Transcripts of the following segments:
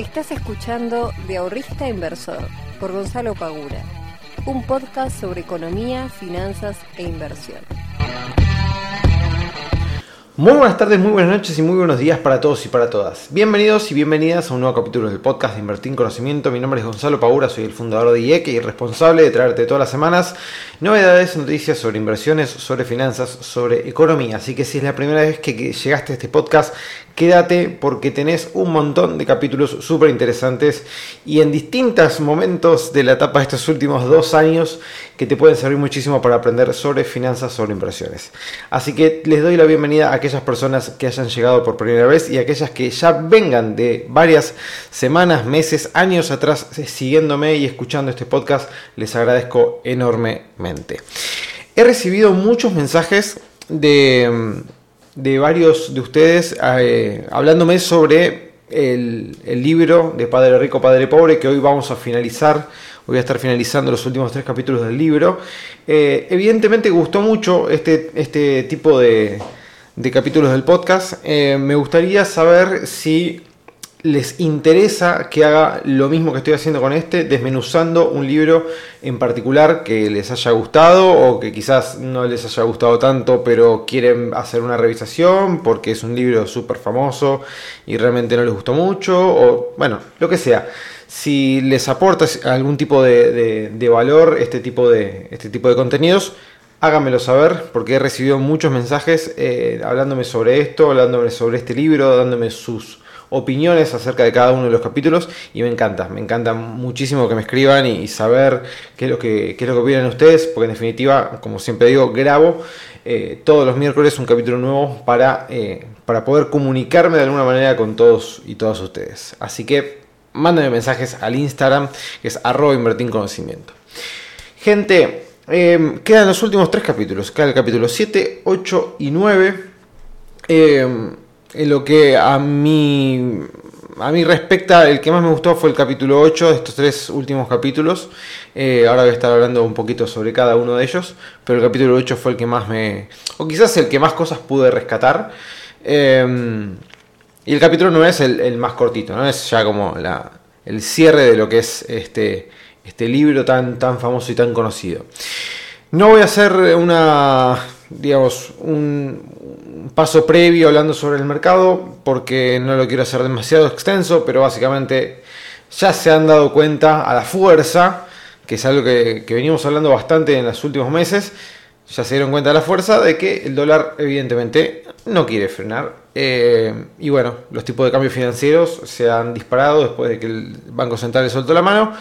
Estás escuchando De Ahorrista Inversor por Gonzalo Pagura, un podcast sobre economía, finanzas e inversión. Muy buenas tardes, muy buenas noches y muy buenos días para todos y para todas. Bienvenidos y bienvenidas a un nuevo capítulo del podcast de Invertir en Conocimiento. Mi nombre es Gonzalo Paura, soy el fundador de IEC y responsable de traerte todas las semanas novedades, noticias sobre inversiones, sobre finanzas, sobre economía. Así que si es la primera vez que llegaste a este podcast, quédate porque tenés un montón de capítulos súper interesantes y en distintos momentos de la etapa de estos últimos dos años que te pueden servir muchísimo para aprender sobre finanzas, sobre inversiones. Así que les doy la bienvenida a aquellas personas que hayan llegado por primera vez y a aquellas que ya vengan de varias semanas, meses, años atrás siguiéndome y escuchando este podcast. Les agradezco enormemente. He recibido muchos mensajes de de varios de ustedes eh, hablándome sobre el, libro de Padre Rico, Padre Pobre, que hoy vamos a finalizar. Voy a estar finalizando los últimos tres capítulos del libro. Eh, evidentemente gustó mucho este, este tipo de, de capítulos del podcast. Eh, me gustaría saber si les interesa que haga lo mismo que estoy haciendo con este, desmenuzando un libro en particular que les haya gustado o que quizás no les haya gustado tanto, pero quieren hacer una revisación porque es un libro súper famoso y realmente no les gustó mucho, o bueno, lo que sea. Si les aporta algún tipo de, valor este tipo de, este tipo de contenidos, háganmelo saber porque he recibido muchos mensajes eh, hablándome sobre esto, hablándome sobre este libro, dándome sus opiniones acerca de cada uno de los capítulos y me encanta, me encanta muchísimo que me escriban y, saber qué es, lo que, qué es lo que opinan ustedes, porque en definitiva, como siempre digo, grabo eh, todos los miércoles un capítulo nuevo para, eh, para poder comunicarme de alguna manera con todos y todas ustedes. Así que mándenme mensajes al Instagram, que es arroba. Gente, eh, quedan los últimos tres capítulos, queda el capítulo 7, 8 y 9 en lo que a mí, a mí respecta, el que más me gustó fue el capítulo 8 de estos tres últimos capítulos. Eh, ahora voy a estar hablando un poquito sobre cada uno de ellos, pero el capítulo 8 fue el que más me... o quizás el que más cosas pude rescatar. Em, y el capítulo 9 es el, más cortito, ¿no? Es ya como la, el cierre de lo que es este, este libro tan, tan famoso y tan conocido. No voy a hacer una, digamos, un paso previo hablando sobre el mercado porque no lo quiero hacer demasiado extenso, pero básicamente ya se han dado cuenta a la fuerza, que es algo que, venimos hablando bastante en los últimos meses, ya se dieron cuenta a la fuerza de que el dólar evidentemente no quiere frenar. Eh, y bueno, los tipos de cambios financieros se han disparado después de que el Banco Central le soltó la mano.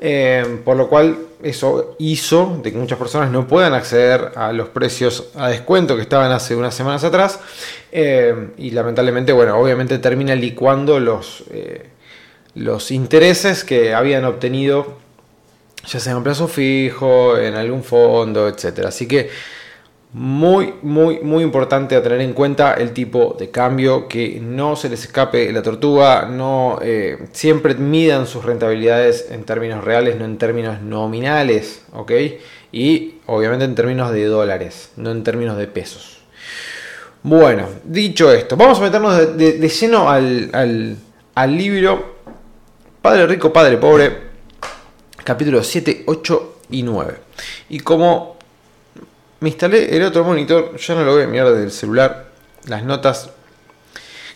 Eh, por lo cual eso hizo de que muchas personas no puedan acceder a los precios a descuento que estaban hace unas semanas atrás. Eh, y lamentablemente, bueno, obviamente termina licuando los, eh, los intereses que habían obtenido, ya sea en plazo fijo, en algún fondo, etc. Así que muy, muy, muy importante a tener en cuenta el tipo de cambio, que no se les escape la tortuga, no eh, siempre midan sus rentabilidades en términos reales, no en términos nominales, ¿ok? Y obviamente en términos de dólares, no en términos de pesos. Bueno, dicho esto, vamos a meternos de, lleno al, al libro Padre Rico, Padre Pobre, capítulos 7, 8 y 9. Y como me instalé el otro monitor, ya no lo voy a mirar desde el celular, las notas.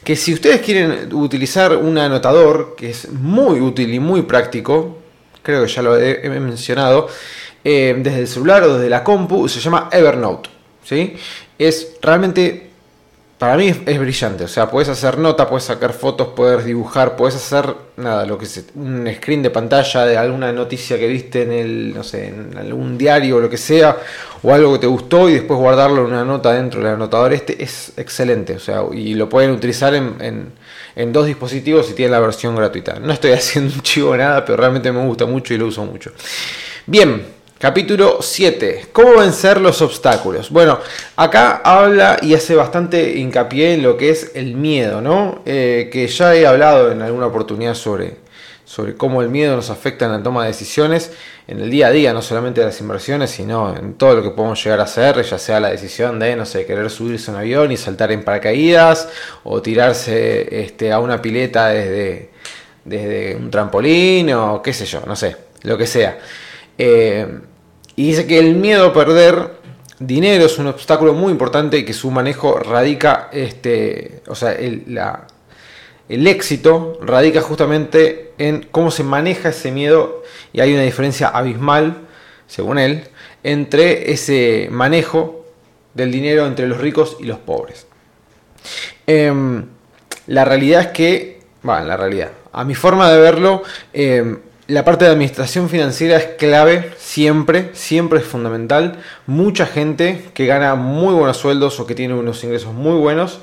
Que si ustedes quieren utilizar un anotador, que es muy útil y muy práctico, creo que ya lo he, mencionado, eh, desde el celular o desde la compu, se llama Evernote. ¿sí? Es realmente para mí es, brillante. O sea, puedes hacer nota, puedes sacar fotos, puedes dibujar, puedes hacer nada, lo que es un screen de pantalla de alguna noticia que viste en el, no sé, en algún diario o lo que sea, o algo que te gustó y después guardarlo en una nota dentro del anotador. Este es excelente. O sea, y lo pueden utilizar en, en, dos dispositivos si tienen la versión gratuita. No estoy haciendo un chivo nada, pero realmente me gusta mucho y lo uso mucho. Bien. Capítulo 7. ¿Cómo vencer los obstáculos? Bueno, acá habla y hace bastante hincapié en lo que es el miedo, ¿no? Eh, que ya he hablado en alguna oportunidad sobre, sobre cómo el miedo nos afecta en la toma de decisiones en el día a día, no solamente de las inversiones, sino en todo lo que podemos llegar a hacer, ya sea la decisión de, no sé, querer subirse a un avión y saltar en paracaídas, o tirarse este, a una pileta desde desde un trampolín o qué sé yo, no sé, lo que sea. Eh, y dice que el miedo a perder dinero es un obstáculo muy importante y que su manejo radica, este, o sea, el, la, el éxito radica justamente en cómo se maneja ese miedo y hay una diferencia abismal, según él, entre ese manejo del dinero entre los ricos y los pobres. Em, la realidad es que, bueno, la realidad, a mi forma de verlo, em, la parte de administración financiera es clave, siempre, siempre es fundamental. Mucha gente que gana muy buenos sueldos o que tiene unos ingresos muy buenos,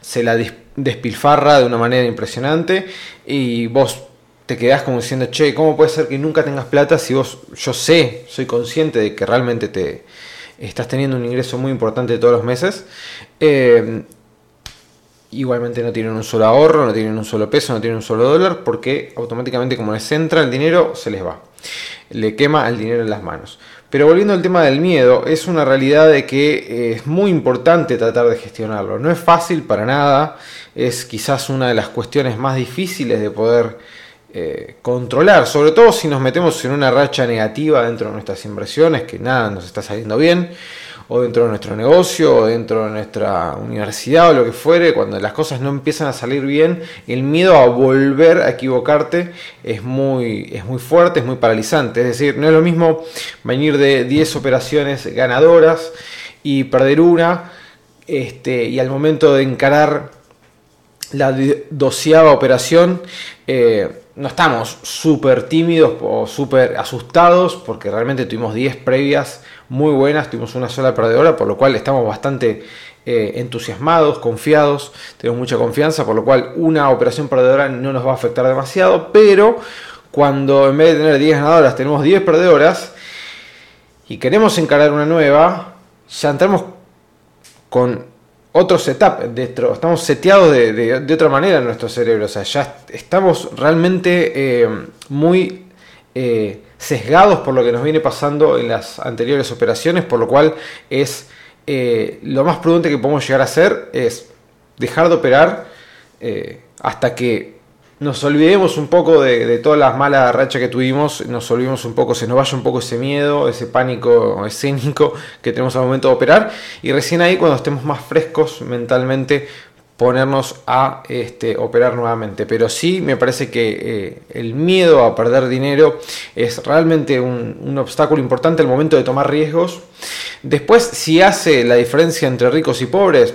se la despilfarra de una manera impresionante y vos te quedás como diciendo, che, ¿cómo puede ser que nunca tengas plata si vos, yo sé, soy consciente de que realmente te estás teniendo un ingreso muy importante todos los meses? Eh, igualmente no tienen un solo ahorro, no tienen un solo peso, no tienen un solo dólar, porque automáticamente como les entra el dinero, se les va. Le quema el dinero en las manos. Pero volviendo al tema del miedo, es una realidad de que eh, es muy importante tratar de gestionarlo. No es fácil para nada, es quizás una de las cuestiones más difíciles de poder eh, controlar, sobre todo si nos metemos en una racha negativa dentro de nuestras inversiones, que nada nos está saliendo bien o dentro de nuestro negocio, o dentro de nuestra universidad, o lo que fuere, cuando las cosas no empiezan a salir bien, el miedo a volver a equivocarte es muy, es muy fuerte, es muy paralizante. Es decir, no es lo mismo venir de 10 operaciones ganadoras y perder una, este, y al momento de encarar la doceava operación, eh, no estamos súper tímidos o súper asustados porque realmente tuvimos 10 previas muy buenas, tuvimos una sola perdedora, por lo cual estamos bastante eh, entusiasmados, confiados, tenemos mucha confianza, por lo cual una operación perdedora no nos va a afectar demasiado, pero cuando en vez de tener 10 ganadoras tenemos 10 perdedoras y queremos encarar una nueva, ya entramos con otro setup dentro, estamos seteados de, otra manera en nuestro cerebro, o sea, ya estamos realmente eh, muy eh, sesgados por lo que nos viene pasando en las anteriores operaciones, por lo cual es eh, lo más prudente que podemos llegar a hacer es dejar de operar hasta que nos olvidemos un poco de, todas las malas rachas que tuvimos, nos olvidemos un poco, se nos vaya un poco ese miedo, ese pánico escénico que tenemos al momento de operar y recién ahí cuando estemos más frescos mentalmente ponernos a este, operar nuevamente. Pero sí me parece que eh, el miedo a perder dinero es realmente un, un obstáculo importante al momento de tomar riesgos. Después, si hace la diferencia entre ricos y pobres,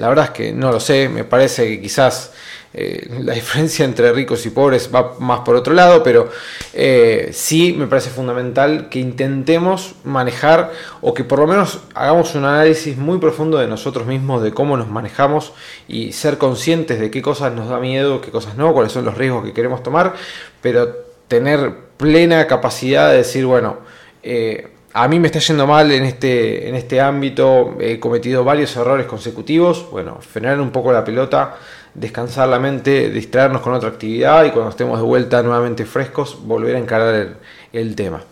la verdad es que no lo sé, me parece que quizás eh, la diferencia entre ricos y pobres va más por otro lado, pero eh, sí me parece fundamental que intentemos manejar o que por lo menos hagamos un análisis muy profundo de nosotros mismos, de cómo nos manejamos y ser conscientes de qué cosas nos da miedo, qué cosas no, cuáles son los riesgos que queremos tomar, pero tener plena capacidad de decir, bueno, eh, a mí me está yendo mal en este, en este ámbito, he cometido varios errores consecutivos, bueno, frenar un poco la pelota descansar la mente, distraernos con otra actividad y cuando estemos de vuelta nuevamente frescos, volver a encarar el, tema.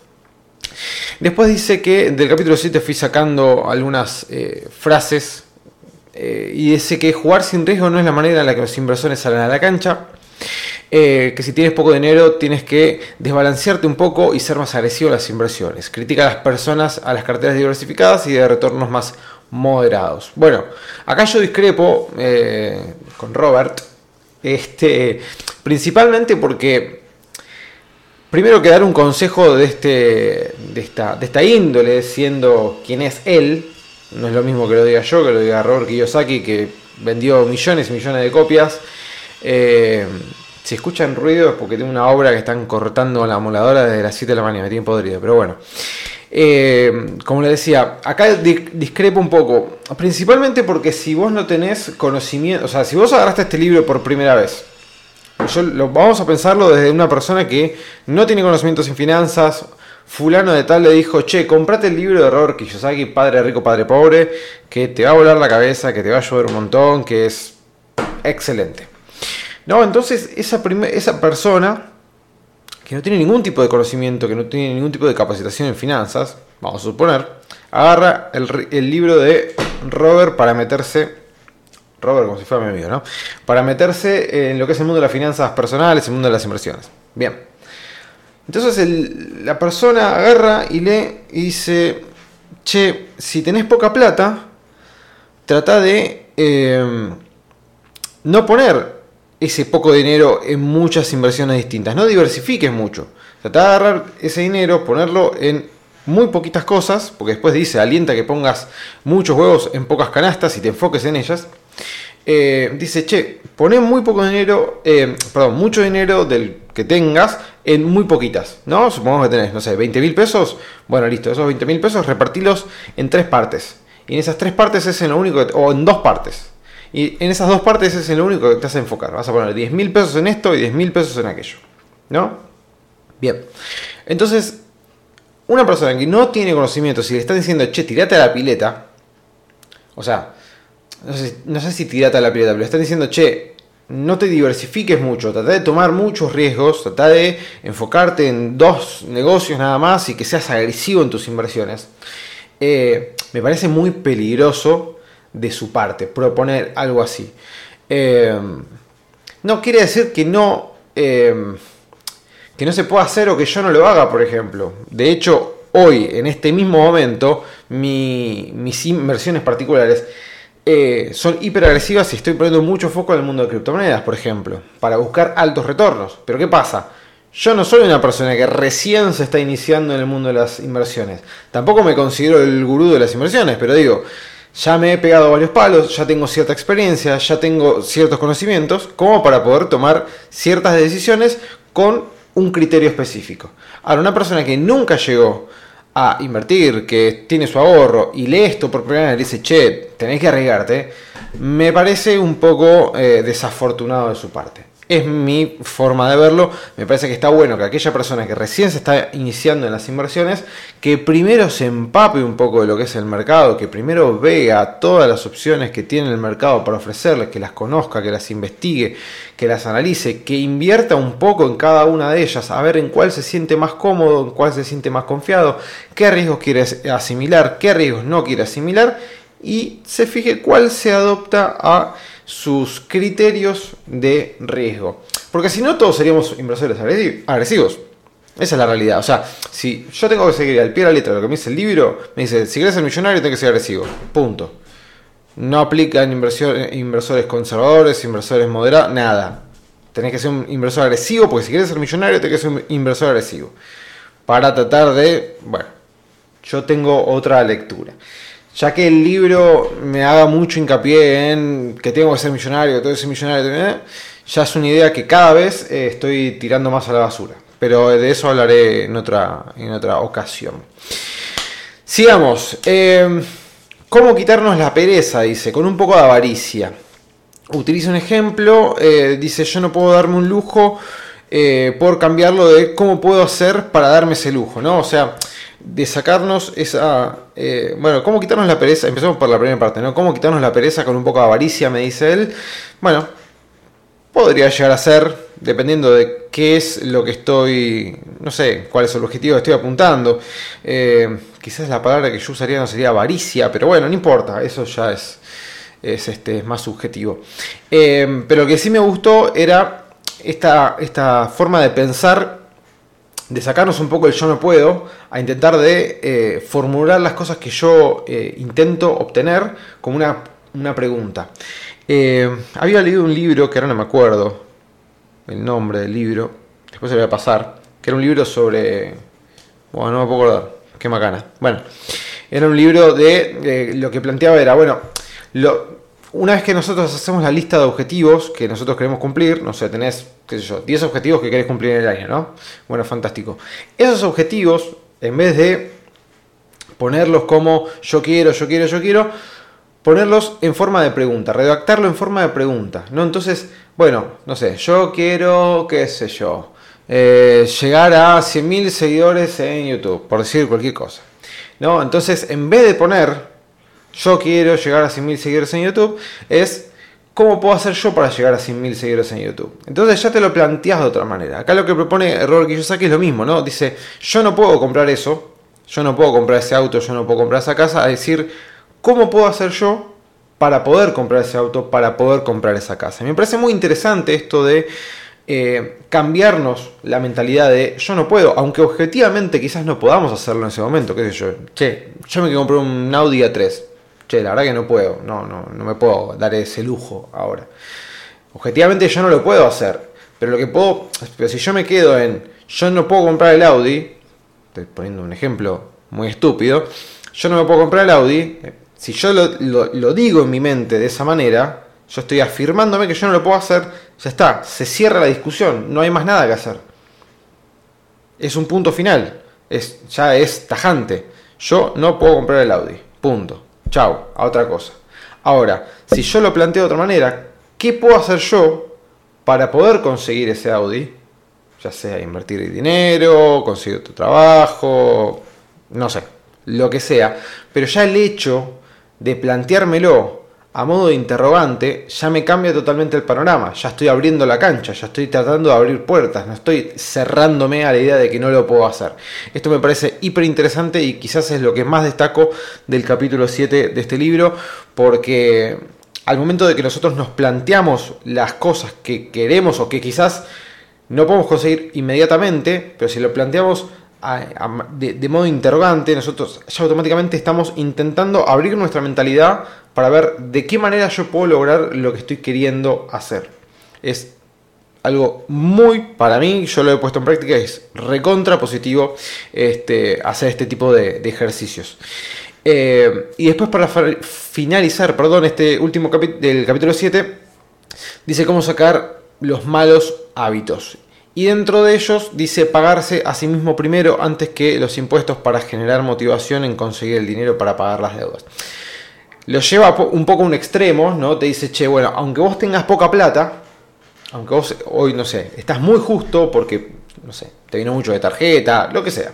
Después dice que del capítulo 7 fui sacando algunas eh, frases eh, y dice que jugar sin riesgo no es la manera en la que los inversores salen a la cancha. Eh, que si tienes poco dinero tienes que desbalancearte un poco y ser más agresivo a las inversiones. Critica a las personas a las carteras diversificadas y de retornos más moderados. Bueno, acá yo discrepo eh, con Robert, este, principalmente porque primero que dar un consejo de, este, de, esta, de esta índole, siendo quien es él, no es lo mismo que lo diga yo, que lo diga Robert Kiyosaki, que vendió millones y millones de copias. Eh, si escuchan ruido es porque tengo una obra que están cortando la moladora desde las 7 de la mañana, me tienen podrido, pero bueno. Eh, como le decía, acá discrepo un poco, principalmente porque si vos no tenés conocimiento, o sea, si vos agarraste este libro por primera vez, yo lo, vamos a pensarlo desde una persona que no tiene conocimientos en finanzas, fulano de tal le dijo, che, comprate el libro de Robert Kiyosaki, Padre Rico, Padre Pobre, que te va a volar la cabeza, que te va a ayudar un montón, que es excelente. No, entonces esa, esa persona que no tiene ningún tipo de conocimiento, que no tiene ningún tipo de capacitación en finanzas, vamos a suponer, agarra el, libro de Robert para meterse Robert como si fuera mi amigo, ¿no? Para meterse en lo que es el mundo de las finanzas personales, el mundo de las inversiones. Bien. Entonces la persona agarra y lee y dice, che, si tenés poca plata, trata de em, no poner ese poco dinero en muchas inversiones distintas, no diversifiques mucho. Trata de agarrar ese dinero, ponerlo en muy poquitas cosas, porque después dice, alienta que pongas muchos huevos en pocas canastas y te enfoques en ellas. Eh, dice, che, poné muy poco dinero, eh, perdón, mucho dinero del que tengas en muy poquitas, ¿no? Supongamos que tenés, no sé, 20 mil pesos. Bueno, listo, esos 20 mil pesos repartilos en tres partes. Y en esas tres partes es en lo único, o en dos partes. Y en esas dos partes es lo único que te vas a enfocar. Vas a poner 10 mil pesos en esto y 10 mil pesos en aquello. ¿No? Bien. Entonces, una persona que no tiene conocimiento, si le están diciendo, che, tirate a la pileta, o sea, no sé, si tirate a la pileta, pero le están diciendo, che, no te diversifiques mucho, trata de tomar muchos riesgos, trata de enfocarte en dos negocios nada más y que seas agresivo en tus inversiones. Eh, me parece muy peligroso de su parte proponer algo así. Eh, no quiere decir que no eh, que no se pueda hacer o que yo no lo haga, por ejemplo. De hecho, hoy, en este mismo momento, mis inversiones particulares eh, son hiperagresivas y estoy poniendo mucho foco en el mundo de criptomonedas, por ejemplo, para buscar altos retornos. Pero ¿qué pasa? Yo no soy una persona que recién se está iniciando en el mundo de las inversiones. Tampoco me considero el gurú de las inversiones, pero digo, ya me he pegado varios palos, ya tengo cierta experiencia, ya tengo ciertos conocimientos, como para poder tomar ciertas decisiones con un criterio específico. Ahora, una persona que nunca llegó a invertir, que tiene su ahorro y lee esto por primera vez y dice, che, tenés que arriesgarte, me parece un poco eh, desafortunado de su parte es mi forma de verlo. Me parece que está bueno que aquella persona que recién se está iniciando en las inversiones, que primero se empape un poco de lo que es el mercado, que primero vea todas las opciones que tiene el mercado para ofrecerles, que las conozca, que las investigue, que las analice, que invierta un poco en cada una de ellas, a ver en cuál se siente más cómodo, en cuál se siente más confiado, qué riesgos quiere asimilar, qué riesgos no quiere asimilar y se fije cuál se adopta a sus criterios de riesgo. Porque si no, todos seríamos inversores agresivos. Esa es la realidad. O sea, si yo tengo que seguir al pie de la letra lo que me dice el libro, me dice, si quieres ser millonario, tienes que ser agresivo. Punto. No aplican inversores conservadores, inversores moderados, nada. Tenés que ser un inversor agresivo, porque si quieres ser millonario, tenés que ser un inversor agresivo. Para tratar de, bueno, yo tengo otra lectura ya que el libro me haga mucho hincapié en que tengo que ser millonario, que tengo que ser millonario, ¿eh? ya es una idea que cada vez eh, estoy tirando más a la basura. Pero de eso hablaré en otra, en otra ocasión. Sigamos. Em, ¿Cómo quitarnos la pereza? Dice, con un poco de avaricia. Utiliza un ejemplo, eh, dice, yo no puedo darme un lujo por cambiarlo de cómo puedo hacer para darme ese lujo, ¿no? O sea, de sacarnos esa... Eh, bueno, ¿cómo quitarnos la pereza? Empezamos por la primera parte, ¿no? ¿Cómo quitarnos la pereza con un poco de avaricia, me dice él? Bueno, podría llegar a ser, dependiendo de qué es lo que estoy, no sé, cuál es el objetivo que estoy apuntando. Eh, quizás la palabra que yo usaría no sería avaricia, pero bueno, no importa, eso ya es, es, este, más subjetivo. Eh, pero lo que sí me gustó era esta, esta forma de pensar de sacarnos un poco el yo no puedo, a intentar de eh, formular las cosas que yo eh, intento obtener como una, pregunta. Eh, había leído un libro que ahora no me acuerdo el nombre del libro, después se lo voy a pasar, que era un libro sobre... Bueno, no me puedo acordar, qué macana. Bueno, era un libro de... lo que planteaba era, bueno, una vez que nosotros hacemos la lista de objetivos que nosotros queremos cumplir, no sé, tenés, qué sé yo, 10 objetivos que querés cumplir en el año, ¿no? Bueno, fantástico. Esos objetivos, en vez de ponerlos como yo quiero, yo quiero, yo quiero, ponerlos en forma de pregunta, redactarlo en forma de pregunta, ¿no? Entonces, bueno, no sé, yo quiero, qué sé yo, eh, llegar a 100.000 seguidores en YouTube, por decir cualquier cosa, ¿no? Entonces, en vez de poner yo quiero llegar a 100.000 seguidores en YouTube, es cómo puedo hacer yo para llegar a 100.000 seguidores en YouTube. Entonces ya te lo planteas de otra manera. Acá lo que propone Error Kiyosaki es lo mismo, ¿no? Dice, yo no puedo comprar eso, yo no puedo comprar ese auto, yo no puedo comprar esa casa, a decir, ¿cómo puedo hacer yo para poder comprar ese auto, para poder comprar esa casa. me parece muy interesante esto de eh, cambiarnos la mentalidad de yo no puedo, aunque objetivamente quizás no podamos hacerlo en ese momento, qué sé yo, che, yo me quiero comprar un Audi A3, che, la verdad que no puedo, no, no, no me puedo dar ese lujo ahora. Objetivamente yo no lo puedo hacer, pero lo que puedo, pero si yo me quedo en yo no puedo comprar el Audi, estoy poniendo un ejemplo muy estúpido, yo no me puedo comprar el Audi, si yo lo digo en mi mente de esa manera, yo estoy afirmándome que yo no lo puedo hacer, ya está, se cierra la discusión, no hay más nada que hacer. Es un punto final, es, ya es tajante. Yo no puedo comprar el Audi, punto. Chao, a otra cosa. Ahora, si yo lo planteo de otra manera, ¿qué puedo hacer yo para poder conseguir ese Audi? Ya sea invertir dinero, conseguir tu trabajo, no sé, lo que sea. Pero ya el hecho de planteármelo a modo de interrogante, ya me cambia totalmente el panorama. Ya estoy abriendo la cancha, ya estoy tratando de abrir puertas, no estoy cerrándome a la idea de que no lo puedo hacer. Esto me parece hiper interesante y quizás es lo que más destaco del capítulo 7 de este libro, porque al momento de que nosotros nos planteamos las cosas que queremos o que quizás no podemos conseguir inmediatamente, pero si lo planteamos de, modo interrogante, nosotros ya automáticamente estamos intentando abrir nuestra mentalidad para ver de qué manera yo puedo lograr lo que estoy queriendo hacer. Es algo muy, para mí, yo lo he puesto en práctica, es recontra positivo este, hacer este tipo de, ejercicios. Eh, y después para finalizar, perdón, este último del capítulo 7, dice cómo sacar los malos hábitos. Y dentro de ellos dice pagarse a sí mismo primero antes que los impuestos para generar motivación en conseguir el dinero para pagar las deudas lo lleva un poco a un extremo, ¿no? Te dice, che, bueno, aunque vos tengas poca plata, aunque vos hoy, no sé, estás muy justo porque, no sé, te vino mucho de tarjeta, lo que sea,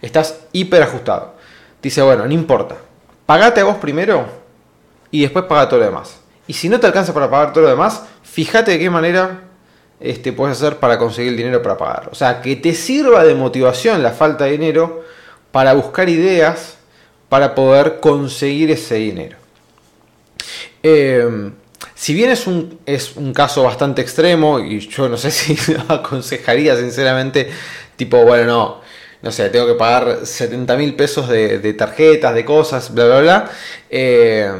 estás hiper ajustado. Dice, bueno, no importa, pagate a vos primero y después paga todo lo demás. Y si no te alcanza para pagar todo lo demás, fíjate de qué manera este, puedes hacer para conseguir el dinero para pagarlo. O sea, que te sirva de motivación la falta de dinero para buscar ideas para poder conseguir ese dinero. Eh, si bien es un, es un caso bastante extremo, y yo no sé si aconsejaría sinceramente, tipo, bueno, no, no sé, tengo que pagar 70 mil pesos de, tarjetas, de cosas, bla, bla, bla. Eh,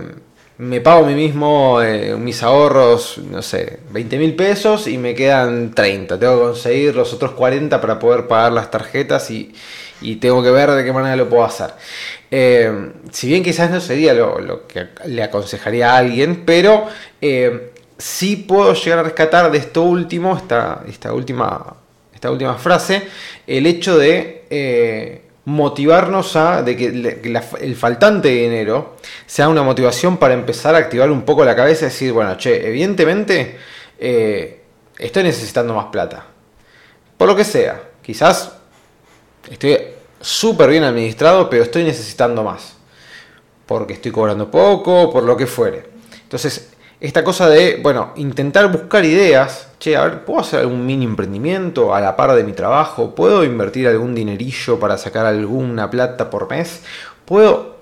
me pago a mí mismo eh, mis ahorros, no sé, 20 mil pesos y me quedan 30. Tengo que conseguir los otros 40 para poder pagar las tarjetas y, y tengo que ver de qué manera lo puedo hacer. Eh, si bien quizás no sería lo, que le aconsejaría a alguien, pero eh, sí puedo llegar a rescatar de esto último, esta, esta, última, esta última frase, el hecho de motivarnos a de que, el faltante de dinero sea una motivación para empezar a activar un poco la cabeza y decir, bueno, che, evidentemente estoy necesitando más plata. Por lo que sea, quizás estoy súper bien administrado, pero estoy necesitando más. Porque estoy cobrando poco, por lo que fuere. Entonces, esta cosa de, bueno, intentar buscar ideas, che, a ver, ¿puedo hacer algún mini emprendimiento a la par de mi trabajo? ¿Puedo invertir algún dinerillo para sacar alguna plata por mes? ¿Puedo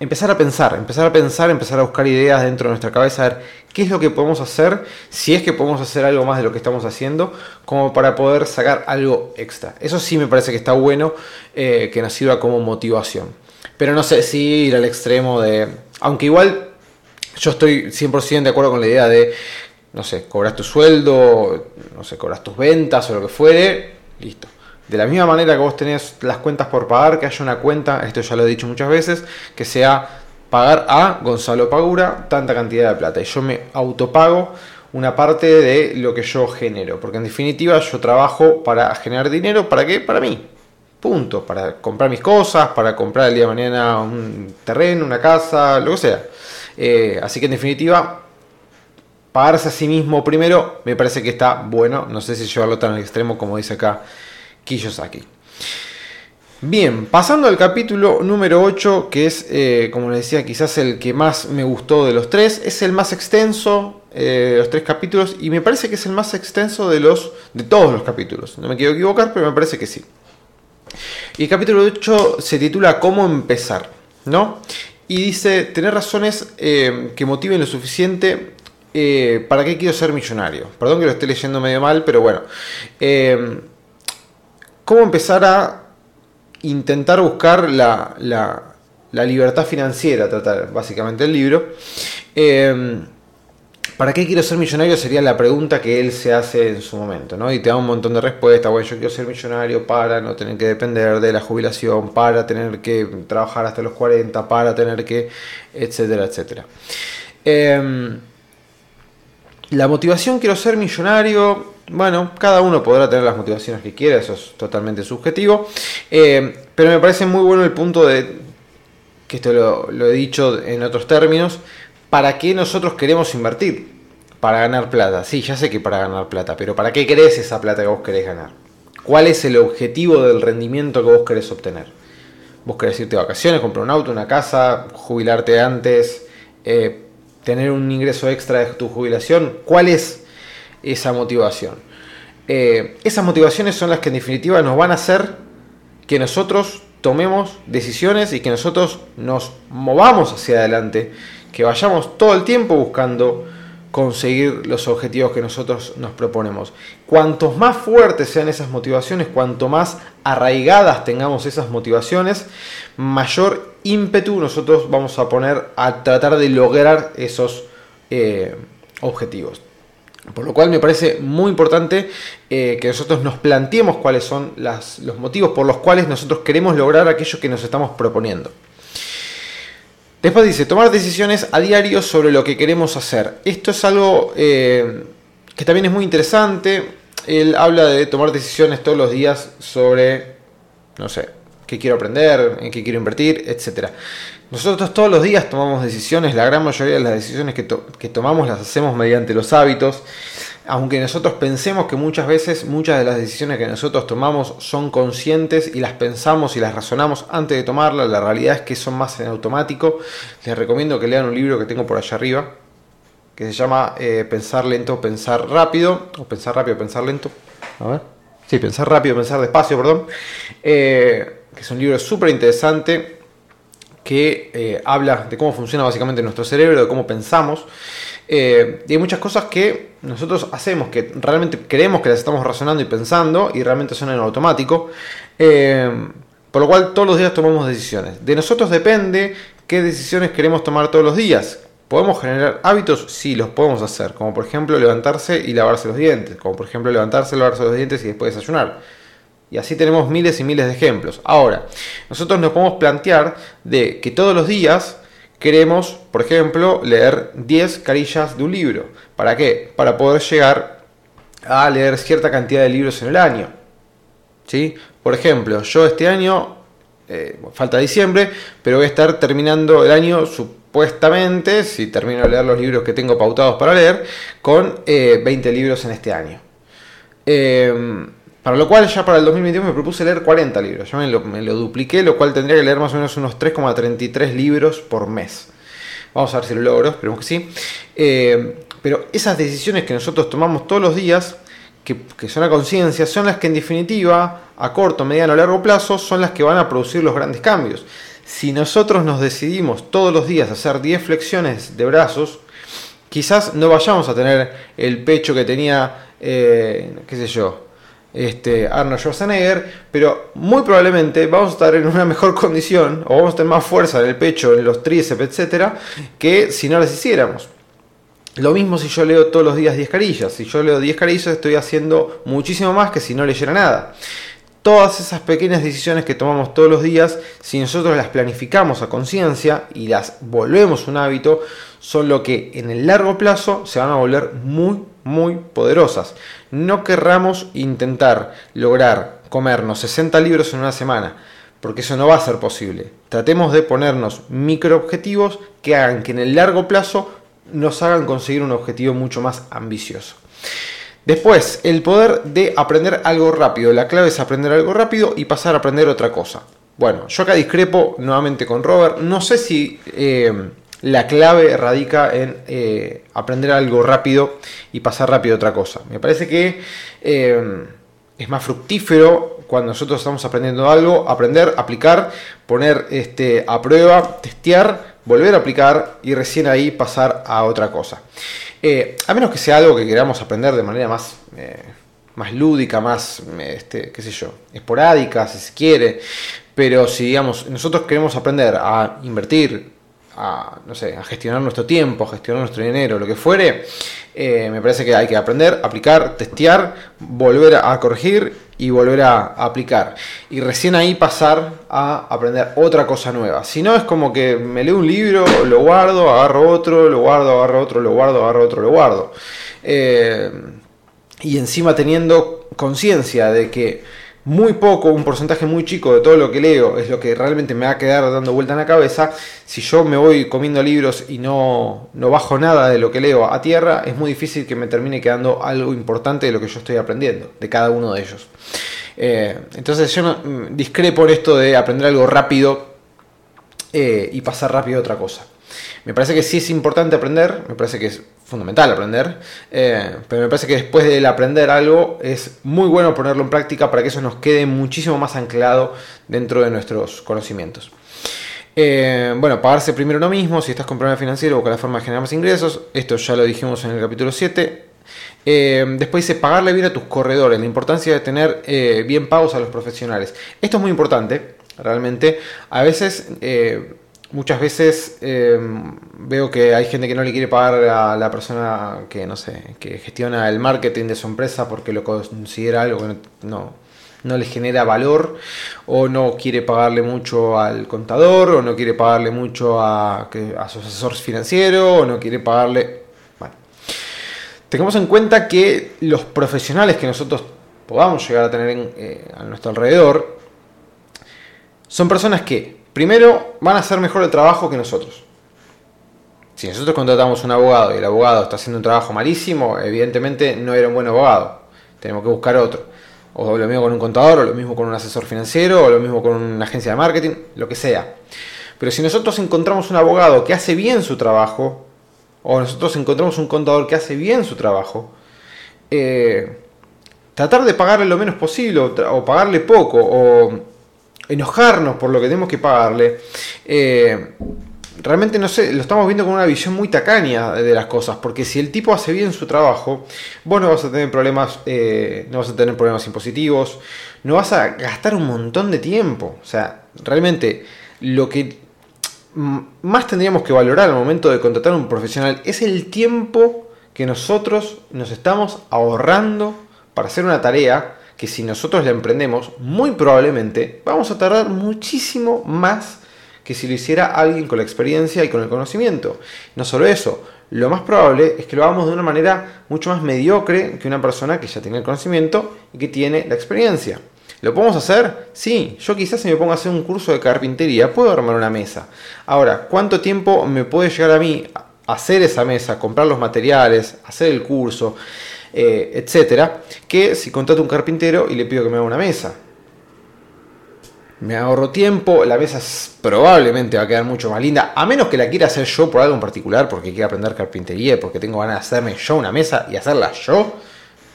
empezar a pensar, empezar a pensar, empezar a buscar ideas dentro de nuestra cabeza, a ver qué es lo que podemos hacer, si es que podemos hacer algo más de lo que estamos haciendo, como para poder sacar algo extra. Eso sí me parece que está bueno, eh, que nos sirva como motivación. Pero no sé si ir al extremo de... Aunque igual yo estoy 100% de acuerdo con la idea de, no sé, cobras tu sueldo, no sé, cobras tus ventas o lo que fuere, listo de la misma manera que vos tenés las cuentas por pagar, que haya una cuenta, esto ya lo he dicho muchas veces, que sea pagar a Gonzalo Pagura tanta cantidad de plata. Y yo me autopago una parte de lo que yo genero. Porque en definitiva yo trabajo para generar dinero. ¿Para qué? Para mí. Punto. Para comprar mis cosas, para comprar el día de mañana un terreno, una casa, lo que sea. Eh, así que en definitiva, pagarse a sí mismo primero me parece que está bueno. No sé si llevarlo tan al extremo como dice acá Kiyosaki. Bien, pasando al capítulo número 8, que es, eh, como les decía, quizás el que más me gustó de los tres, es el más extenso eh, de los tres capítulos y me parece que es el más extenso de, los, de todos los capítulos. No me quiero equivocar, pero me parece que sí. Y el capítulo 8 se titula Cómo empezar, ¿no? Y dice, tener razones eh, que motiven lo suficiente eh, para qué quiero ser millonario. Perdón que lo esté leyendo medio mal, pero bueno. Eh, ¿Cómo empezar a intentar buscar la, la, libertad financiera? Tratar básicamente el libro. ¿Para qué quiero ser millonario? Sería la pregunta que él se hace en su momento, ¿no? Y te da un montón de respuestas. Bueno, yo quiero ser millonario para no tener que depender de la jubilación, para tener que trabajar hasta los 40, para tener que, etcétera, etcétera. Em, la motivación, quiero ser millonario. Bueno, cada uno podrá tener las motivaciones que quiera, eso es totalmente subjetivo. Em, pero me parece muy bueno el punto de, que esto lo he dicho en otros términos, ¿para qué nosotros queremos invertir? Para ganar plata. Sí, ya sé que para ganar plata, pero ¿para qué querés esa plata que vos querés ganar? ¿Cuál es el objetivo del rendimiento que vos querés obtener? ¿Vos querés irte de vacaciones, comprar un auto, una casa, jubilarte antes, eh, tener un ingreso extra de tu jubilación? ¿Cuál es esa motivación? Eh, esas motivaciones son las que en definitiva nos van a hacer que nosotros tomemos decisiones y que nosotros nos movamos hacia adelante que vayamos todo el tiempo buscando conseguir los objetivos que nosotros nos proponemos. Cuantos más fuertes sean esas motivaciones, cuanto más arraigadas tengamos esas motivaciones, mayor ímpetu nosotros vamos a poner a tratar de lograr esos eh, objetivos. Por lo cual me parece muy importante eh, que nosotros nos planteemos cuáles son los motivos por los cuales nosotros queremos lograr aquello que nos estamos proponiendo. Después dice, tomar decisiones a diario sobre lo que queremos hacer. Esto es algo eh, que también es muy interesante. Él habla de tomar decisiones todos los días sobre, no sé, qué quiero aprender, en qué quiero invertir, etc. Nosotros todos los días tomamos decisiones, la gran mayoría de las decisiones que, que tomamos las hacemos mediante los hábitos aunque nosotros pensemos que muchas veces muchas de las decisiones que nosotros tomamos son conscientes y las pensamos y las razonamos antes de tomarlas, la realidad es que son más en automático. Les recomiendo que lean un libro que tengo por allá arriba, que se llama eh, Pensar lento, pensar rápido, o pensar rápido, pensar lento. A ver. Sí, pensar rápido, pensar despacio, perdón. Eh, que es un libro súper interesante que eh, habla de cómo funciona básicamente nuestro cerebro, de cómo pensamos. Eh, y hay muchas cosas que nosotros hacemos que realmente creemos que las estamos razonando y pensando y realmente son en automático. Eh, por lo cual todos los días tomamos decisiones. De nosotros depende qué decisiones queremos tomar todos los días. ¿Podemos generar hábitos? Sí, los podemos hacer. Como por ejemplo levantarse y lavarse los dientes. Como por ejemplo levantarse, lavarse los dientes y después desayunar. Y así tenemos miles y miles de ejemplos. Ahora, nosotros nos podemos plantear de que todos los días queremos, por ejemplo, leer 10 carillas de un libro. ¿Para qué? Para poder llegar a leer cierta cantidad de libros en el año. ¿Sí? Por ejemplo, yo este año, eh, falta diciembre, pero voy a estar terminando el año supuestamente, si termino de leer los libros que tengo pautados para leer, con 20 eh, libros en este año. Eh, para lo cual ya para el 2021 me propuse leer 40 libros. Yo me lo, dupliqué, lo cual tendría que leer más o menos unos 3,33 libros por mes. Vamos a ver si lo logro, esperemos que sí. Eh, pero esas decisiones que nosotros tomamos todos los días, que, son a conciencia, son las que en definitiva, a corto, mediano o largo plazo, son las que van a producir los grandes cambios. Si nosotros nos decidimos todos los días hacer 10 flexiones de brazos, quizás no vayamos a tener el pecho que tenía, eh, qué sé yo, este, Arnold Schwarzenegger, pero muy probablemente vamos a estar en una mejor condición o vamos a tener más fuerza en el pecho, en los tríceps, etcétera, que si no las hiciéramos. Lo mismo si yo leo todos los días 10 carillas. Si yo leo 10 carillas estoy haciendo muchísimo más que si no leyera nada. Todas esas pequeñas decisiones que tomamos todos los días, si nosotros las planificamos a conciencia y las volvemos un hábito, son lo que en el largo plazo se van a volver muy, muy poderosas. No querramos intentar lograr comernos 60 libros en una semana, porque eso no va a ser posible. Tratemos de ponernos micro objetivos que hagan que en el largo plazo nos hagan conseguir un objetivo mucho más ambicioso. Después, el poder de aprender algo rápido. La clave es aprender algo rápido y pasar a aprender otra cosa. Bueno, yo acá discrepo nuevamente con Robert. No sé si eh, la clave radica en eh, aprender algo rápido y pasar rápido a otra cosa. Me parece que eh, es más fructífero cuando nosotros estamos aprendiendo algo, aprender, aplicar, poner este, a prueba, testear volver a aplicar y recién ahí pasar a otra cosa. Eh, a menos que sea algo que queramos aprender de manera más, más lúdica, más, este, qué sé yo, esporádica, si se quiere. Pero si, digamos, nosotros queremos aprender a invertir, a, no sé, a gestionar nuestro tiempo, a gestionar nuestro dinero, lo que fuere, eh, me parece que hay que aprender, aplicar, testear, volver a corregir y volver a, aplicar. Y recién ahí pasar a aprender otra cosa nueva. Si no, es como que me leo un libro, lo guardo, agarro otro, lo guardo, agarro otro, lo guardo, agarro otro, lo guardo. Eh, y encima teniendo conciencia de que muy poco, un porcentaje muy chico de todo lo que leo es lo que realmente me va a quedar dando vuelta en la cabeza, si yo me voy comiendo libros y no, no bajo nada de lo que leo a tierra, es muy difícil que me termine quedando algo importante de lo que yo estoy aprendiendo, de cada uno de ellos. Eh, entonces yo no, mm, discrepo en esto de aprender algo rápido eh, y pasar rápido a otra cosa. Me parece que sí es importante aprender, me parece que es fundamental aprender, eh, pero me parece que después del aprender algo es muy bueno ponerlo en práctica para que eso nos quede muchísimo más anclado dentro de nuestros conocimientos. Eh, bueno, pagarse primero lo mismo, si estás con problemas financieros, busca la forma de generar más ingresos, esto ya lo dijimos en el capítulo 7. Eh, después dice pagarle bien a tus corredores, la importancia de tener bien pagos a los profesionales. Esto es muy importante, realmente. A veces muchas veces eh, veo que hay gente que no le quiere pagar a la persona que, no sé, que gestiona el marketing de su empresa porque lo considera algo que no, no, le genera valor, o no quiere pagarle mucho al contador, o no quiere pagarle mucho a, a su asesor financiero, o no quiere pagarle... Bueno, tengamos en cuenta que los profesionales que nosotros podamos llegar a tener eh, a nuestro alrededor son personas que primero van a hacer mejor el trabajo que nosotros. Si nosotros contratamos un abogado y el abogado está haciendo un trabajo malísimo, evidentemente no era un buen abogado. Tenemos que buscar otro. O lo mismo con un contador, o lo mismo con un asesor financiero, o lo mismo con una agencia de marketing, lo que sea. Pero si nosotros encontramos un abogado que hace bien su trabajo, o nosotros encontramos un contador que hace bien su trabajo, eh, tratar de pagarle lo menos posible, o pagarle poco, o enojarnos por lo que tenemos que pagarle, eh, realmente no sé, lo estamos viendo con una visión muy tacaña de las cosas, porque si el tipo hace bien su trabajo, vos no vas a tener problemas, eh, no vas a tener problemas impositivos, no vas a gastar un montón de tiempo. O sea, realmente lo que más tendríamos que valorar al momento de contratar a un profesional es el tiempo que nosotros nos estamos ahorrando para hacer una tarea que si nosotros la emprendemos, muy probablemente vamos a tardar muchísimo más que si lo hiciera alguien con la experiencia y con el conocimiento. No solo eso, lo más probable es que lo hagamos de una manera mucho más mediocre que una persona que ya tiene el conocimiento y que tiene la experiencia. ¿Lo podemos hacer? Sí, yo quizás si me pongo a hacer un curso de carpintería puedo armar una mesa. Ahora, ¿cuánto tiempo me puede llegar a mí hacer esa mesa, comprar los materiales, hacer el curso? Eh, etcétera, que si contrato un carpintero y le pido que me haga una mesa. Me ahorro tiempo, la mesa probablemente va a quedar mucho más linda, a menos que la quiera hacer yo por algo en particular, porque quiero aprender carpintería, porque tengo ganas de hacerme yo una mesa y hacerla yo,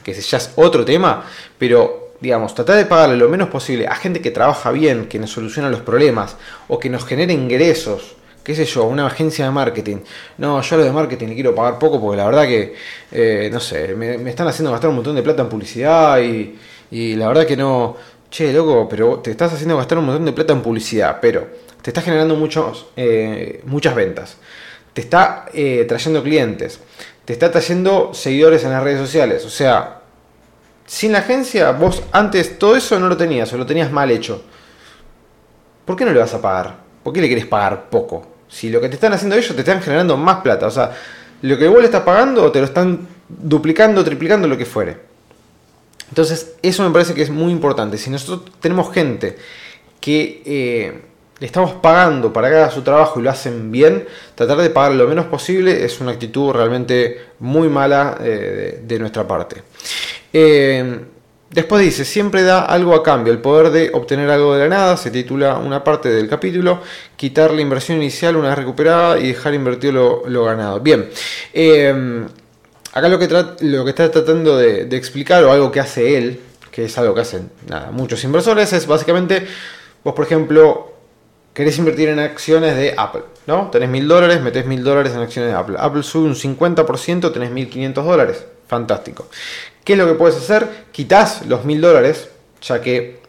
que ya es otro tema, pero digamos, tratar de pagarle lo menos posible a gente que trabaja bien, que nos soluciona los problemas o que nos genere ingresos qué sé yo, una agencia de marketing. No, yo lo de marketing le quiero pagar poco porque la verdad que, eh, no sé, me, están haciendo gastar un montón de plata en publicidad y, la verdad que no, che, loco, pero te estás haciendo gastar un montón de plata en publicidad, pero te está generando muchos, eh, muchas ventas, te está eh, trayendo clientes, te está trayendo seguidores en las redes sociales, o sea, sin la agencia, vos antes todo eso no lo tenías o lo tenías mal hecho. ¿Por qué no le vas a pagar? ¿Por qué le querés pagar poco? Si lo que te están haciendo ellos te están generando más plata. O sea, lo que vos le estás pagando te lo están duplicando, triplicando, lo que fuere. Entonces, eso me parece que es muy importante. Si nosotros tenemos gente que eh, le estamos pagando para que haga su trabajo y lo hacen bien, tratar de pagar lo menos posible es una actitud realmente muy mala eh, de, nuestra parte. Eh, Después dice, siempre da algo a cambio, el poder de obtener algo de la nada, se titula una parte del capítulo, quitar la inversión inicial una vez recuperada y dejar invertido lo, ganado. Bien, em, acá lo que, lo que está tratando de, explicar o algo que hace él, que es algo que hacen nada, muchos inversores, es básicamente, vos por ejemplo, querés invertir en acciones de Apple. ¿no? Tenés mil dólares, metés mil dólares en acciones de Apple. Apple sube un 50%, tenés 1500 dólares. Fantástico. ¿Qué es lo que puedes hacer? Quitas los mil dólares, ya que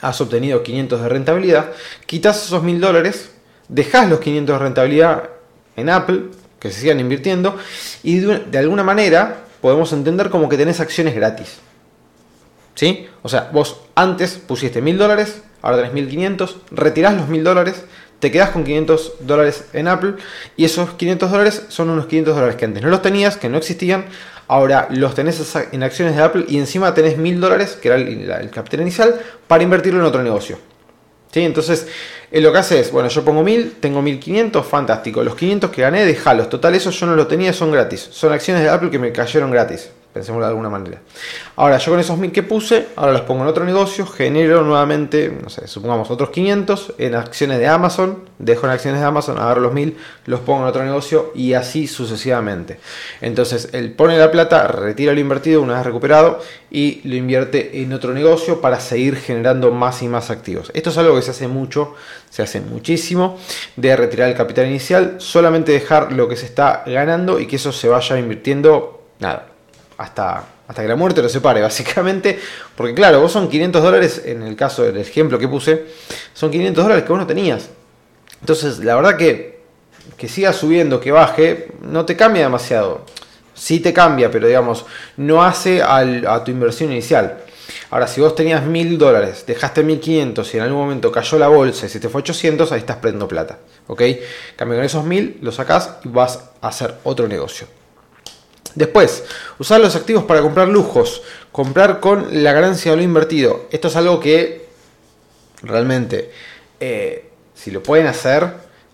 has obtenido 500 de rentabilidad. Quitas esos mil dólares, dejas los 500 de rentabilidad en Apple, que se sigan invirtiendo, y de alguna manera podemos entender como que tenés acciones gratis. ¿Sí? O sea, vos antes pusiste mil dólares, ahora tenés 1500, retirás los mil dólares, te quedas con 500 dólares en Apple y esos 500 dólares son unos 500 dólares que antes no los tenías, que no existían, ahora los tenés en acciones de Apple y encima tenés 1000 dólares, que era el, capital inicial, para invertirlo en otro negocio. Entonces, eh, lo que hace es, bueno, yo pongo 1000, tengo 1500, fantástico. Los 500 que gané, dejalos. Total, eso yo no lo tenía, son gratis. Son acciones de Apple que me cayeron gratis pensemos de alguna manera. Ahora, yo con esos 1000 que puse, ahora los pongo en otro negocio, genero nuevamente, no sé, supongamos otros 500 en acciones de Amazon, dejo en acciones de Amazon, agarro los 1000, los pongo en otro negocio y así sucesivamente. Entonces, él pone la plata, retira lo invertido una vez recuperado y lo invierte en otro negocio para seguir generando más y más activos. Esto es algo que se hace mucho, se hace muchísimo, de retirar el capital inicial, solamente dejar lo que se está ganando y que eso se vaya invirtiendo, nada, hasta, hasta que la muerte lo separe, básicamente. Porque claro, vos son 500 dólares, en el caso del ejemplo que puse, son 500 dólares que vos no tenías. Entonces, la verdad que que siga subiendo, que baje, no te cambia demasiado. Sí te cambia, pero digamos, no hace a tu inversión inicial. Ahora, si vos tenías 1000 dólares, dejaste 1500 y en algún momento cayó la bolsa y te fue 800, ahí estás perdiendo plata. ¿Ok? Cambio con esos 1000, lo sacás y vas a hacer otro negocio. Después, usar los activos para comprar lujos, comprar con la ganancia de lo invertido. Esto es algo que realmente, eh, si lo pueden hacer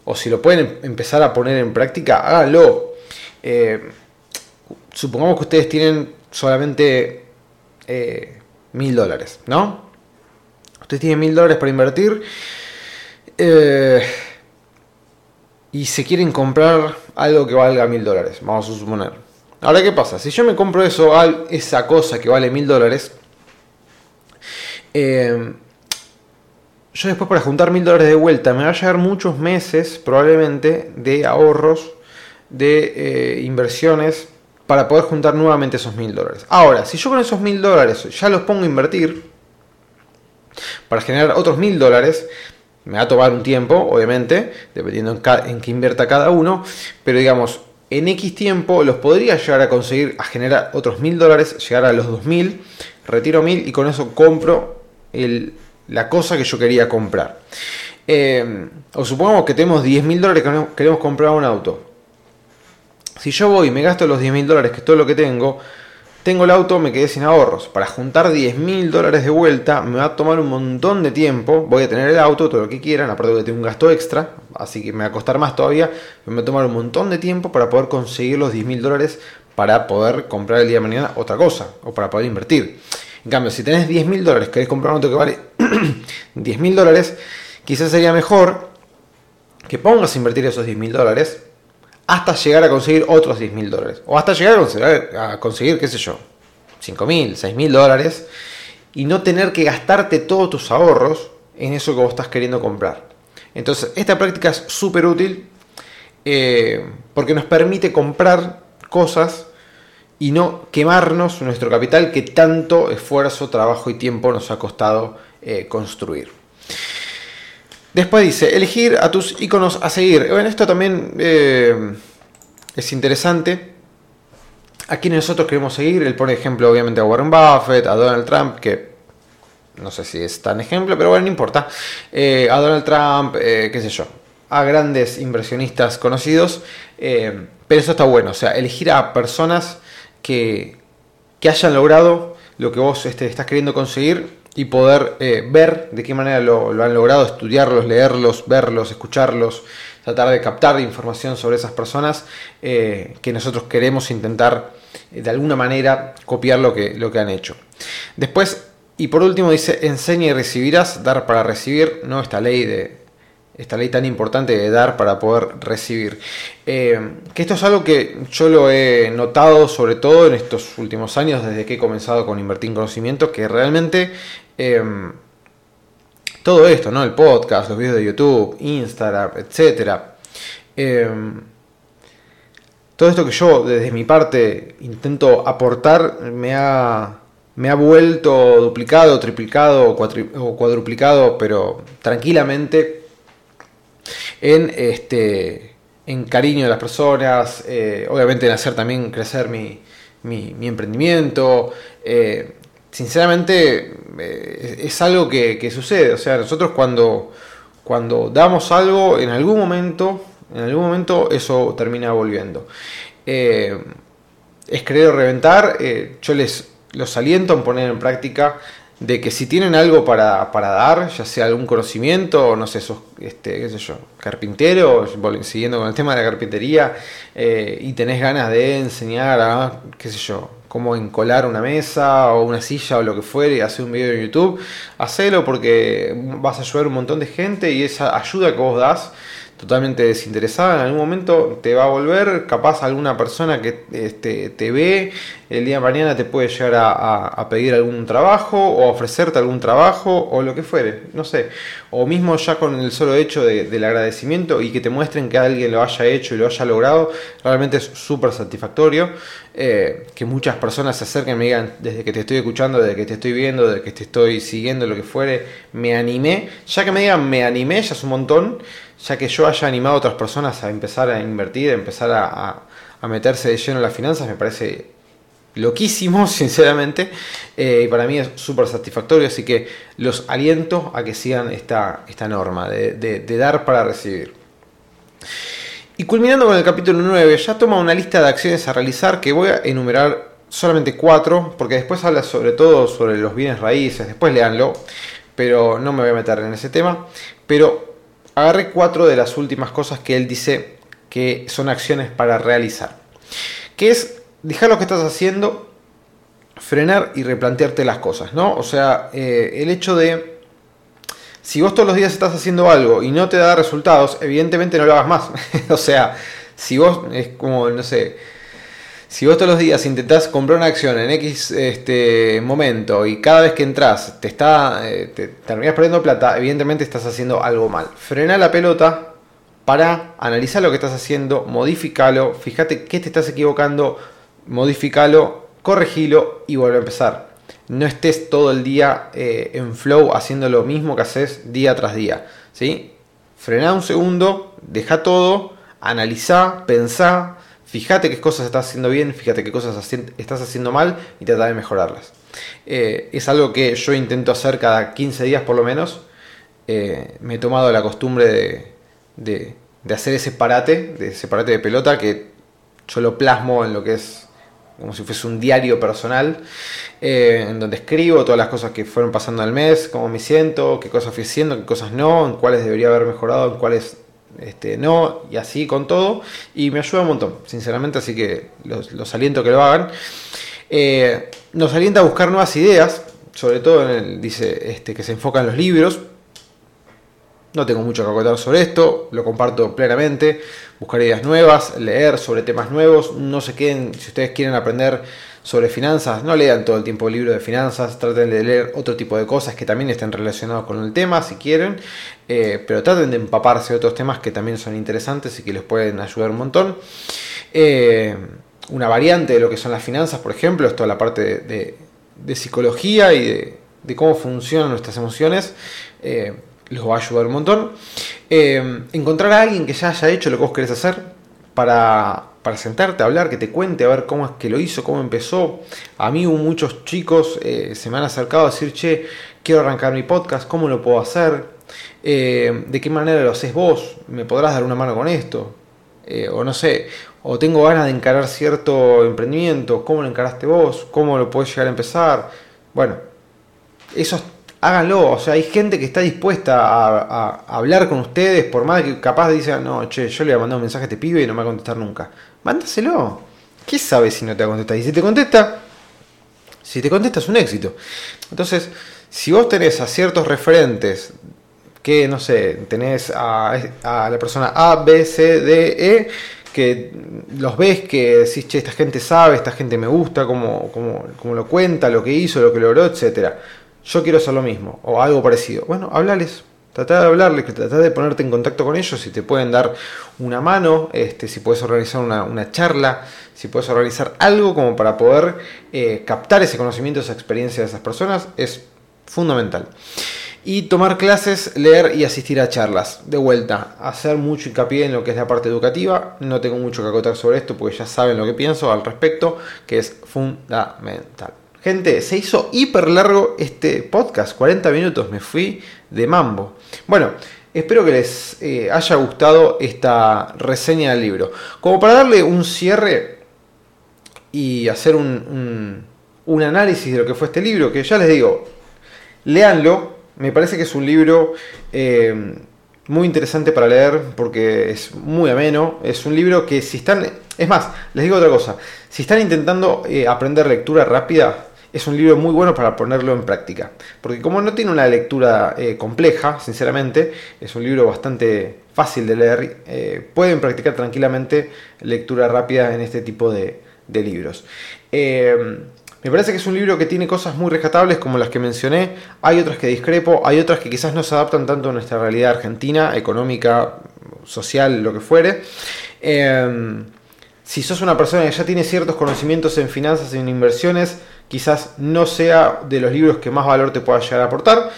o si lo pueden empezar a poner en práctica, háganlo. Eh, supongamos que ustedes tienen solamente eh, mil dólares, ¿no? Ustedes tienen mil dólares para invertir y se quieren comprar algo que valga mil dólares, vamos a suponer. Ahora, ¿qué pasa? Si yo me compro eso, esa cosa que vale mil dólares, eh, yo después para juntar mil dólares de vuelta me va a llevar muchos meses probablemente de ahorros, de eh, inversiones para poder juntar nuevamente esos mil dólares. Ahora, si yo con esos mil dólares ya los pongo a invertir para generar otros mil dólares, me va a tomar un tiempo, obviamente, dependiendo en, en qué invierta cada uno, pero digamos, en X tiempo los podría llegar a conseguir, a generar otros mil dólares, llegar a los 2000, retiro mil y con eso compro la cosa que yo quería comprar. Eh, o supongamos que tenemos 10 mil dólares que queremos comprar un auto. Si yo voy y me gasto los 10 mil dólares, que es todo lo que tengo, tengo el auto, me quedé sin ahorros. Para juntar 10 mil dólares de vuelta me va a tomar un montón de tiempo. Voy a tener el auto, todo lo que quieran, aparte que tengo un gasto extra, así que me va a costar más todavía. Me va a tomar un montón de tiempo para poder conseguir los 10 mil dólares para poder comprar el día de mañana otra cosa o para poder invertir. En cambio, si tenés 10 mil dólares, querés comprar un auto que vale 10 mil dólares, quizás sería mejor que pongas a invertir esos 10 mil dólares hasta llegar a conseguir otros 10 mil dólares. O hasta llegar a conseguir, qué sé yo, 5 mil, 6 mil dólares. Y no tener que gastarte todos tus ahorros en eso que vos estás queriendo comprar. Entonces, esta práctica es súper útil eh, porque nos permite comprar cosas y no quemarnos nuestro capital que tanto esfuerzo, trabajo y tiempo nos ha costado eh, construir. Después dice, elegir a tus iconos a seguir. Bueno, esto también eh, es interesante. A quienes nosotros queremos seguir, él pone ejemplo obviamente a Warren Buffett, a Donald Trump, que no sé si es tan ejemplo, pero bueno, no importa. Eh, a Donald Trump, eh, qué sé yo, a grandes inversionistas conocidos. pero eso está bueno, o sea, elegir a personas que, que hayan logrado lo que vos este, estás queriendo conseguir y poder eh, ver de qué manera lo, han logrado, estudiarlos, leerlos, verlos, escucharlos, tratar de captar información sobre esas personas eh, que nosotros queremos intentar eh, de alguna manera copiar lo que, lo que han hecho. Después, y por último dice, enseña y recibirás, dar para recibir, no esta ley de, esta ley tan importante de dar para poder recibir. que esto es algo que yo lo he notado sobre todo en estos últimos años, desde que he comenzado con Invertir en Conocimiento, que realmente Em, todo esto, ¿no? El podcast, los vídeos de YouTube, Instagram, etcétera. Em, todo esto que yo desde mi parte intento aportar me ha, me ha vuelto duplicado, triplicado o, cuadruplicado, pero tranquilamente en este en cariño de las personas, eh, obviamente en hacer también crecer mi, mi, emprendimiento. Eh, sinceramente eh, es algo que, sucede, o sea, nosotros cuando, cuando damos algo, en algún momento, en algún momento eso termina volviendo. es querer reventar, yo les los aliento a poner en práctica de que si tienen algo para, dar, ya sea algún conocimiento, no sé, sos, este, qué sé yo, carpintero, siguiendo con el tema de la carpintería, eh, y tenés ganas de enseñar a, qué sé yo, cómo encolar una mesa o una silla o lo que fuere y hacer un video en YouTube, hacelo porque vas a ayudar a un montón de gente y esa ayuda que vos das totalmente desinteresada, en algún momento te va a volver, capaz alguna persona que este, te ve, el día de mañana te puede llegar a, pedir algún trabajo o ofrecerte algún trabajo o lo que fuere, no sé, o mismo ya con el solo hecho del agradecimiento y que te muestren que alguien lo haya hecho y lo haya logrado, realmente es súper satisfactorio. Eh, que muchas personas se acerquen y me digan, desde que te estoy escuchando, desde que te estoy viendo, desde que te estoy siguiendo, lo que fuere, me animé. Ya que me digan me animé, ya es un montón ya que yo haya animado a otras personas a empezar a invertir, a empezar a, meterse de lleno en las finanzas, me parece loquísimo, sinceramente, eh, y para mí es súper satisfactorio, así que los aliento a que sigan esta, esta norma de, dar para recibir. Y culminando con el capítulo 9, ya toma una lista de acciones a realizar que voy a enumerar solamente cuatro, porque después habla sobre todo sobre los bienes raíces, después leanlo, pero no me voy a meter en ese tema. Pero agarré cuatro de las últimas cosas que él dice que son acciones para realizar. Que es dejar lo que estás haciendo, frenar y replantearte las cosas, ¿no? O sea, eh, el hecho de, si vos todos los días estás haciendo algo y no te da resultados, evidentemente no lo hagas más. o sea, si vos es como, no sé, si vos todos los días intentás comprar una acción en X este, momento y cada vez que entras te está eh, te terminas perdiendo plata, evidentemente estás haciendo algo mal. Frena la pelota para analizar lo que estás haciendo, modificalo, fíjate qué te estás equivocando, modificalo, corregilo y vuelve a empezar. No estés todo el día eh, en flow haciendo lo mismo que haces día tras día. ¿sí? Frena un segundo, deja todo, analiza, pensá Fíjate qué cosas estás haciendo bien, fíjate qué cosas estás haciendo mal y trata de mejorarlas. Eh, es algo que yo intento hacer cada 15 días por lo menos. Eh, me he tomado la costumbre de, hacer ese parate, de ese parate de pelota que yo lo plasmo en lo que es como si fuese un diario personal, eh, en donde escribo todas las cosas que fueron pasando al mes, cómo me siento, qué cosas fui haciendo, qué cosas no, en cuáles debería haber mejorado, en cuáles este, no, y así con todo. Y me ayuda un montón, sinceramente, así que los, aliento que lo hagan. Eh, nos alienta a buscar nuevas ideas, sobre todo en el, dice este, que se enfoca en los libros. No tengo mucho que acotar sobre esto, lo comparto plenamente. Buscar ideas nuevas, leer sobre temas nuevos. No se queden, si ustedes quieren aprender sobre finanzas, no lean todo el tiempo el libro de finanzas, traten de leer otro tipo de cosas que también estén relacionados con el tema si quieren, eh, pero traten de empaparse de otros temas que también son interesantes y que les pueden ayudar un montón. Eh, una variante de lo que son las finanzas, por ejemplo, es toda la parte de, psicología y de, cómo funcionan nuestras emociones. Eh, los va a ayudar un montón. encontrar a alguien que ya haya hecho lo que vos querés hacer para para sentarte a hablar, que te cuente a ver cómo es que lo hizo, cómo empezó. A mí muchos chicos eh, se me han acercado a decir, che, quiero arrancar mi podcast, ¿cómo lo puedo hacer? Eh, ¿De qué manera lo haces vos? ¿Me podrás dar una mano con esto? Eh, o no sé, o tengo ganas de encarar cierto emprendimiento, ¿cómo lo encaraste vos? ¿Cómo lo puedes llegar a empezar? Bueno, eso háganlo. O sea, hay gente que está dispuesta a, hablar con ustedes, por más que capaz dicen, no, che, yo le voy a mandar un mensaje a este pibe y no me va a contestar nunca. Mándaselo. ¿Qué sabes si no te va a contestar? Y si te contesta, si te contesta es un éxito. Entonces, si vos tenés a ciertos referentes que, no sé, tenés a, la persona A, B, C, D, E, que los ves, que decís, che, esta gente sabe, esta gente me gusta, cómo, cómo lo cuenta, lo que hizo, lo que logró, etcétera yo quiero hacer lo mismo o algo parecido. Bueno, háblales, Trata de hablarles, trata de ponerte en contacto con ellos, si te pueden dar una mano, este, si puedes organizar una, charla, si puedes organizar algo como para poder eh, captar ese conocimiento, esa experiencia de esas personas, es fundamental. Y tomar clases, leer y asistir a charlas. De vuelta, hacer mucho hincapié en lo que es la parte educativa. No tengo mucho que acotar sobre esto porque ya saben lo que pienso al respecto, que es fundamental. Gente, se hizo hiper largo este podcast, 40 minutos, me fui de mambo. Bueno, espero que les eh, haya gustado esta reseña del libro. Como para darle un cierre y hacer un, un análisis de lo que fue este libro, que ya les digo, léanlo, me parece que es un libro eh, muy interesante para leer porque es muy ameno. Es un libro que si están... Es más, les digo otra cosa. Si están intentando eh, aprender lectura rápida, es un libro muy bueno para ponerlo en práctica. Porque como no tiene una lectura eh, compleja, sinceramente, es un libro bastante fácil de leer, pueden practicar tranquilamente lectura rápida en este tipo de, libros. Me parece que es un libro que tiene cosas muy rescatables como las que mencioné, hay otras que discrepo, hay otras que quizás no se adaptan tanto a nuestra realidad argentina, económica, social, lo que fuere. Si sos una persona que ya tiene ciertos conocimientos en finanzas y en inversiones, quizás no sea de los libros que más valor te pueda llegar a aportar,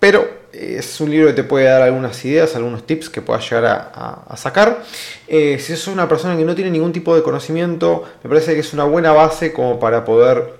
pero es un libro que te puede dar algunas ideas, algunos tips que puedas llegar a, sacar. Eh, si sos una persona que no tiene ningún tipo de conocimiento, me parece que es una buena base como para poder,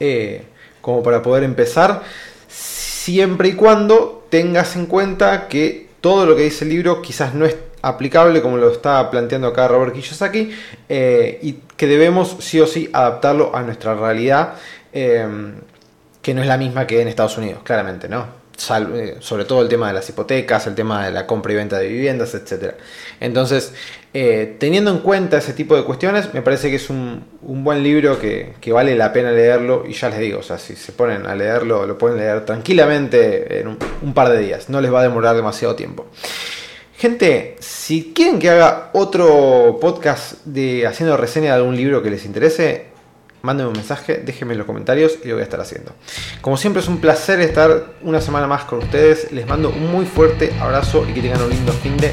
eh, como para poder empezar, siempre y cuando tengas en cuenta que todo lo que dice el libro quizás no es aplicable como lo está planteando acá Robert Kiyosaki eh, y que debemos sí o sí adaptarlo a nuestra realidad que no es la misma que en Estados Unidos, claramente, ¿no? Eh, sobre todo el tema de las hipotecas, el tema de la compra y venta de viviendas, etc. Entonces, eh, teniendo en cuenta ese tipo de cuestiones, me parece que es un, buen libro que, vale la pena leerlo. Y ya les digo, si se ponen a leerlo, lo pueden leer tranquilamente en un, par de días. No les va a demorar demasiado tiempo. Gente, si quieren que haga otro podcast de haciendo reseña de algún libro que les interese, mándenme un mensaje, déjenme en los comentarios y lo voy a estar haciendo. Como siempre es un placer estar una semana más con ustedes. Les mando un muy fuerte abrazo y que tengan un lindo fin de